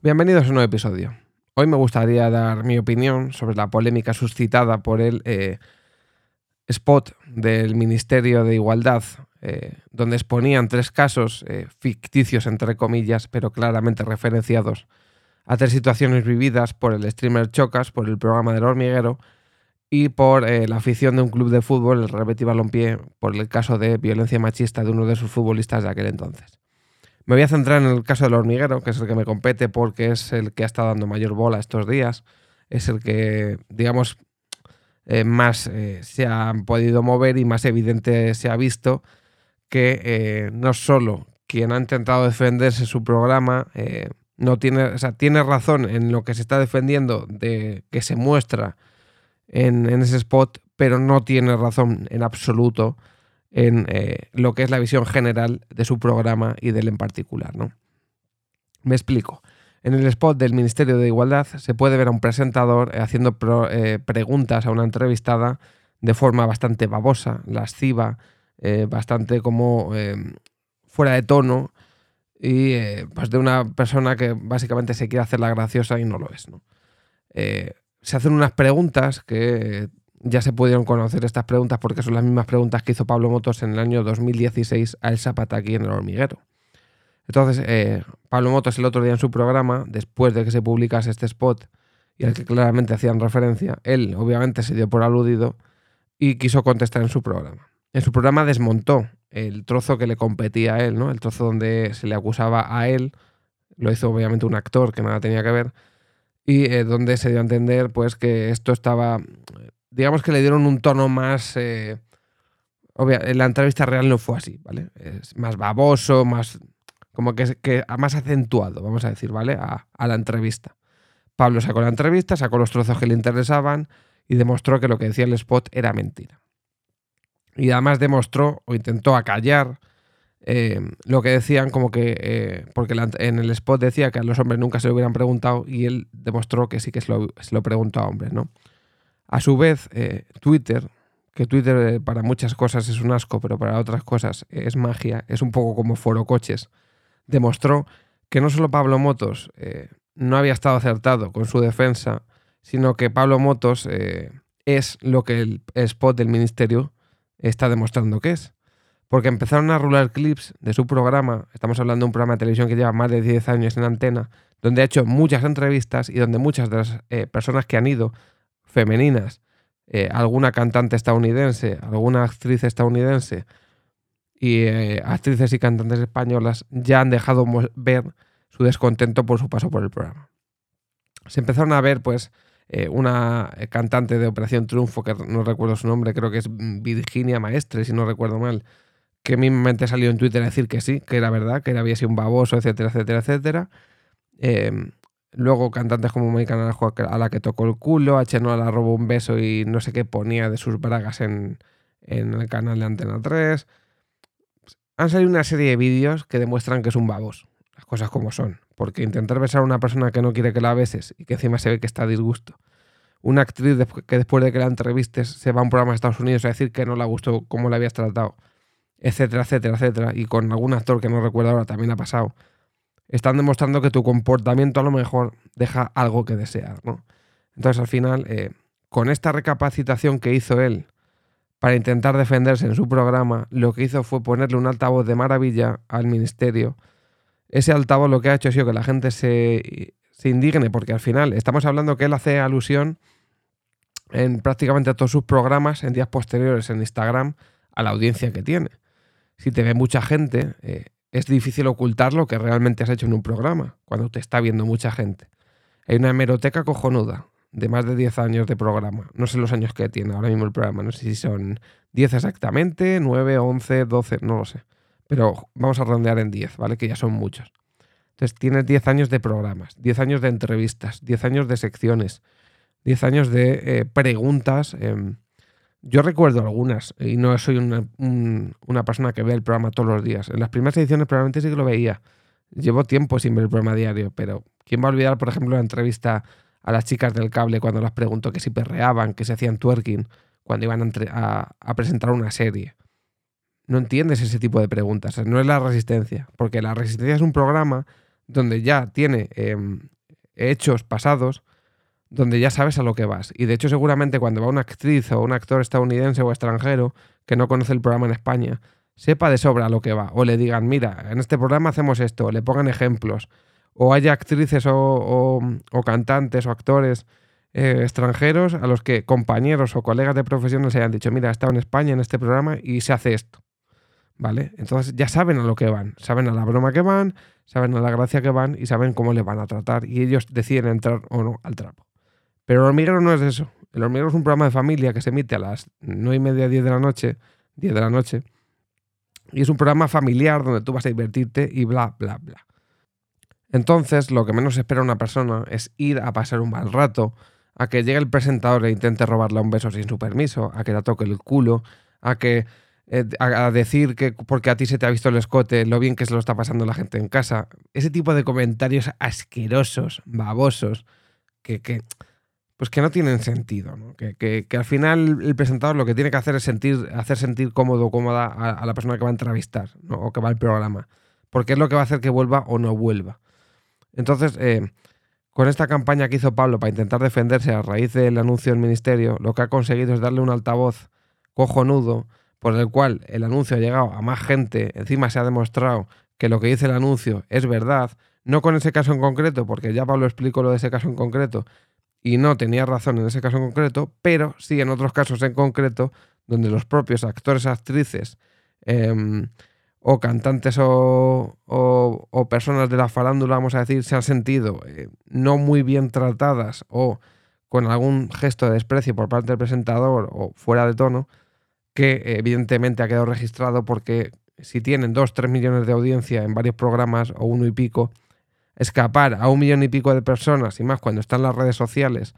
Bienvenidos a un nuevo episodio. Hoy me gustaría dar mi opinión sobre la polémica suscitada por el eh, spot del Ministerio de Igualdad, eh, donde exponían tres casos eh, ficticios, entre comillas, pero claramente referenciados a tres situaciones vividas por el streamer Chocas, por el programa del hormiguero y por la afición de un club de fútbol, el Rebeti Balompié, por el caso de violencia machista de uno de sus futbolistas de aquel entonces. Me voy a centrar en el caso del hormiguero, que es el que me compete porque es el que ha estado dando mayor bola estos días. Es el que, digamos, eh, más eh, se ha podido mover y más evidente se ha visto que eh, no solo quien ha intentado defenderse su programa no tiene, o sea, tiene razón en lo que se está defendiendo de que se muestra en, en ese spot, pero no tiene razón en absoluto en lo que es la visión general de su programa y del en particular. ¿no? Me explico. En el spot del Ministerio de Igualdad se puede ver a un presentador eh, haciendo eh, preguntas a una entrevistada de forma bastante babosa, lasciva, bastante como fuera de tono y pues de una persona que básicamente se quiere hacer la graciosa y no lo es. se hacen unas preguntas que ya se pudieron conocer estas preguntas porque son las mismas preguntas que hizo Pablo Motos en el año 2016 a El Zapata aquí en el hormiguero. Entonces, eh, Pablo Motos el otro día en su programa, después de que se publicase este spot y al que claramente hacían referencia, él obviamente se dio por aludido y quiso contestar en su programa. En su programa desmontó el trozo que le competía a él, ¿no? El trozo donde se le acusaba a él, lo hizo obviamente un actor que nada tenía que ver, y eh, donde se dio a entender pues que esto estaba digamos que le dieron un tono más... Eh, en la entrevista real no fue así, ¿vale? Es más baboso, más... como que, más acentuado, vamos a decir, ¿vale? A, la entrevista. Pablo sacó la entrevista, sacó los trozos que le interesaban y demostró que lo que decía el spot era mentira. Y además demostró o intentó acallar eh, lo que decían como que, eh, porque en el spot decía que a los hombres nunca se lo hubieran preguntado y él demostró que sí que se lo, preguntó a hombres, ¿no? A su vez, eh, Twitter, que Twitter para muchas cosas es un asco, pero para otras cosas es magia, es un poco como Foro Coches, demostró que no solo Pablo Motos eh, no había estado acertado con su defensa, sino que Pablo Motos es lo que el spot del ministerio está demostrando que es. Porque empezaron a rular clips de su programa, estamos hablando de un programa de televisión que lleva más de 10 años en antena, donde ha hecho muchas entrevistas y donde muchas de las personas que han ido femeninas, eh, alguna cantante estadounidense, alguna actriz estadounidense y eh, actrices y cantantes españolas ya han dejado ver su descontento por su paso por el programa. Se empezaron a ver, pues, eh, una cantante de Operación Triunfo, que no recuerdo su nombre, creo que es Virginia Maestre, si no recuerdo mal, que mismamente salió en Twitter a decir que sí, que era verdad, que había sido un baboso, etcétera, etcétera, etcétera. Luego cantantes como Mónica Naranjo a la que tocó el culo, H no la robó un beso y no sé qué ponía de sus bragas en, el canal de Antena 3. Han salido una serie de vídeos que demuestran que es un babos, las cosas como son. Porque intentar besar a una persona que no quiere que la beses y que encima se ve que está a disgusto. Una actriz que después de que la entrevistes se va a un programa de Estados Unidos a decir que no le gustó cómo la habías tratado, etcétera, etcétera, etcétera. Y con algún actor que no recuerdo ahora también ha pasado están demostrando que tu comportamiento a lo mejor deja algo que desear, ¿no? Entonces, al final, eh, con esta recapacitación que hizo él para intentar defenderse en su programa, lo que hizo fue ponerle un altavoz de maravilla al ministerio. Ese altavoz lo que ha hecho ha sido que la gente se, se indigne, porque al final estamos hablando que él hace alusión en prácticamente todos sus programas en días posteriores en Instagram a la audiencia que tiene. Si te ve mucha gente, eh, es difícil ocultar lo que realmente has hecho en un programa, cuando te está viendo mucha gente. Hay una hemeroteca cojonuda, de más de 10 años de programa. No sé los años que tiene ahora mismo el programa, no sé si son 10 exactamente, 9, 11, 12, no lo sé. Pero vamos a rondear en 10, ¿vale? Que ya son muchos. Entonces tienes 10 años de programas, 10 años de entrevistas, 10 años de secciones, 10 años de eh, preguntas. Em, yo recuerdo algunas, y no soy una, persona que ve el programa todos los días. En las primeras ediciones probablemente sí que lo veía. llevo tiempo sin ver el programa diario, pero ¿quién va a olvidar, por ejemplo, la entrevista a las chicas del cable cuando las preguntó que si perreaban, que se hacían twerking, cuando iban a, presentar una serie? No entiendes ese tipo de preguntas, no es la resistencia, porque la resistencia es un programa donde ya tiene em, hechos pasados, donde ya sabes a lo que vas. Y de hecho seguramente cuando va una actriz o un actor estadounidense o extranjero que no conoce el programa en España, sepa de sobra a lo que va. O le digan, mira, en este programa hacemos esto, o le pongan ejemplos. O haya actrices o, cantantes o actores eh, extranjeros a los que compañeros o colegas de profesión les hayan dicho, mira, he estado en España en este programa y se hace esto. ¿Vale? Entonces ya saben a lo que van, saben a la broma que van, saben a la gracia que van y saben cómo le van a tratar. Y ellos deciden entrar o no al trapo. Pero el hormiguero no es eso. El hormiguero es un programa de familia que se emite a las 9 y media, 10 de la noche, 10 de la noche. Y es un programa familiar donde tú vas a divertirte y bla, bla, bla. Entonces, lo que menos espera una persona es ir a pasar un mal rato, a que llegue el presentador e intente robarle un beso sin su permiso, a que la toque el culo, a que eh, a decir que porque a ti se te ha visto el escote, lo bien que se lo está pasando la gente en casa. Ese tipo de comentarios asquerosos, babosos, que, que pues que no tienen sentido, ¿no? Que, al final el presentador lo que tiene que hacer es sentir, hacer sentir cómodo o cómoda a, la persona que va a entrevistar o que va al programa, porque es lo que va a hacer que vuelva o no vuelva. Entonces, eh, con esta campaña que hizo Pablo para intentar defenderse a raíz del anuncio del ministerio, lo que ha conseguido es darle un altavoz cojonudo por el cual el anuncio ha llegado a más gente, encima se ha demostrado que lo que dice el anuncio es verdad, no con ese caso en concreto, porque ya Pablo explicó lo de ese caso en concreto, y no tenía razón en ese caso en concreto, pero sí en otros casos en concreto donde los propios actores, actrices em, o cantantes o, personas de la farándula, vamos a decir, se han sentido eh, no muy bien tratadas o con algún gesto de desprecio por parte del presentador o fuera de tono, que evidentemente ha quedado registrado porque si tienen dos, tres millones de audiencia en varios programas o uno y pico, escapar a un millón y pico de personas y más cuando están las redes sociales,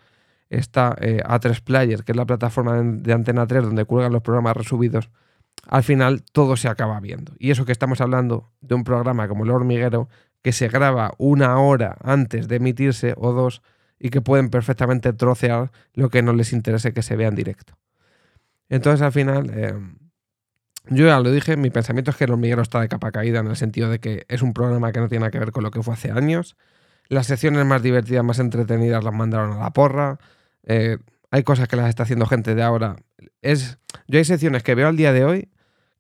está eh, A3 Player, que es la plataforma de, Antena 3 donde cuelgan los programas resubidos, al final todo se acaba viendo. Y eso que estamos hablando de un programa como El Hormiguero, que se graba una hora antes de emitirse o dos y que pueden perfectamente trocear lo que no les interese que se vea en directo. Entonces al final... Eh, yo ya lo dije, mi pensamiento es que El hormiguero está de capa caída en el sentido de que es un programa que no tiene que ver con lo que fue hace años. Las secciones más divertidas, más entretenidas las mandaron a la porra. Eh, hay cosas que las está haciendo gente de ahora. Es, yo hay secciones que veo al día de hoy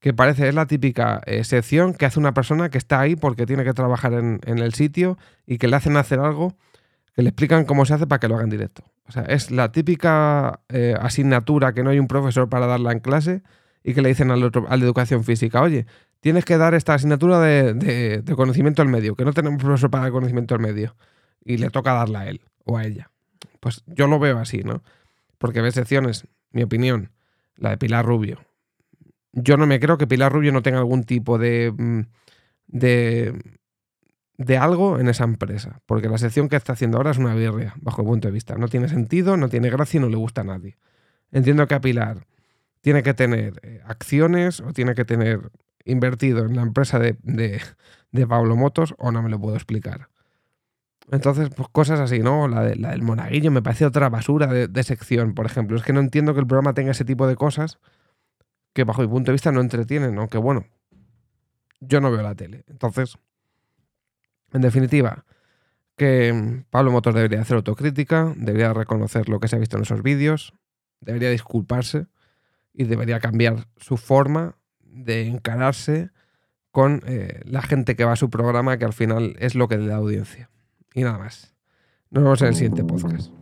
que parece es la típica eh, sección que hace una persona que está ahí porque tiene que trabajar en, el sitio y que le hacen hacer algo que le explican cómo se hace para que lo haga en directo. O sea, es la típica eh, asignatura que no hay un profesor para darla en clase y que le dicen al, otro, la educación física, oye, tienes que dar esta asignatura de, conocimiento al medio, que no tenemos profesor para el conocimiento al medio, y le toca darla a él o a ella. Pues yo lo veo así, ¿no? Porque ves secciones, mi opinión, la de Pilar Rubio. Yo no me creo que Pilar Rubio no tenga algún tipo de, mm, de, de algo en esa empresa, porque la sección que está haciendo ahora es una birria, bajo mi punto de vista. No tiene sentido, no tiene gracia y no le gusta a nadie. Entiendo que a Pilar tiene que tener eh, acciones o tiene que tener invertido en la empresa de, Pablo Motos o no me lo puedo explicar. Entonces, pues cosas así, ¿no? La, de, la del monaguillo me parece otra basura de, sección, por ejemplo. Es que no entiendo que el programa tenga ese tipo de cosas que bajo mi punto de vista no entretienen, aunque bueno, yo no veo la tele. Entonces, en definitiva, que Pablo Motos debería hacer autocrítica, debería reconocer lo que se ha visto en esos vídeos, debería disculparse y debería cambiar su forma de encararse con eh, la gente que va a su programa, que al final es lo que le da audiencia. Y nada más. Nos vemos en el siguiente podcast.